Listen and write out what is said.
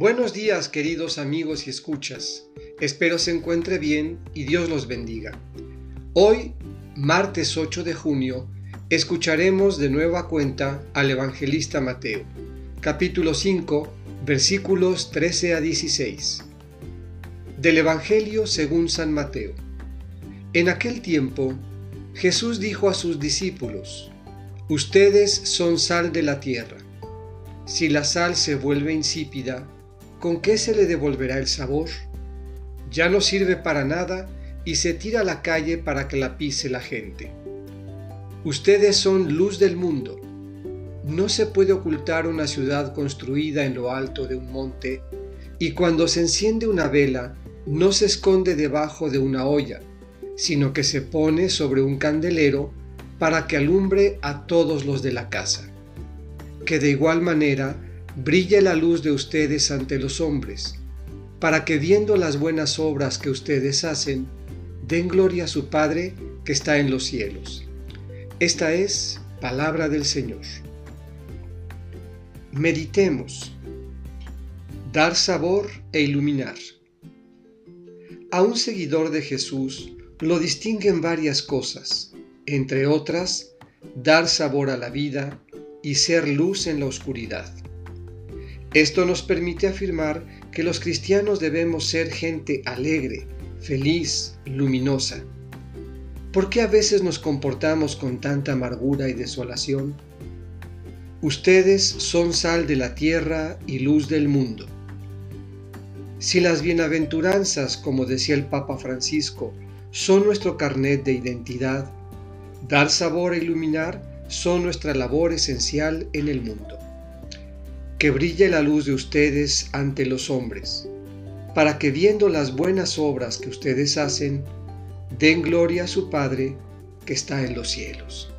Buenos días queridos amigos y escuchas. Espero se encuentre bien y Dios los bendiga. Hoy, martes 8 de junio, escucharemos de nueva cuenta al evangelista Mateo, capítulo 5, versículos 13 a 16. Del Evangelio según San Mateo. En aquel tiempo, Jesús dijo a sus discípulos, Ustedes son sal de la tierra. Si la sal se vuelve insípida, ¿con qué se le devolverá el sabor? Ya no sirve para nada y se tira a la calle para que la pise la gente. Ustedes son luz del mundo. No se puede ocultar una ciudad construida en lo alto de un monte y cuando se enciende una vela no se esconde debajo de una olla, sino que se pone sobre un candelero para que alumbre a todos los de la casa. Que de igual manera brille la luz de ustedes ante los hombres, para que viendo las buenas obras que ustedes hacen, den gloria a su Padre que está en los cielos. Esta es palabra del Señor. Meditemos. Dar sabor e iluminar. A un seguidor de Jesús lo distinguen varias cosas, entre otras, dar sabor a la vida y ser luz en la oscuridad. Esto nos permite afirmar que los cristianos debemos ser gente alegre, feliz, luminosa. ¿Por qué a veces nos comportamos con tanta amargura y desolación? Ustedes son sal de la tierra y luz del mundo. Si las bienaventuranzas, como decía el Papa Francisco, son nuestro carnet de identidad, dar sabor e iluminar son nuestra labor esencial en el mundo que brille la luz de ustedes ante los hombres, para que viendo las buenas obras que ustedes hacen, den gloria a su Padre que está en los cielos.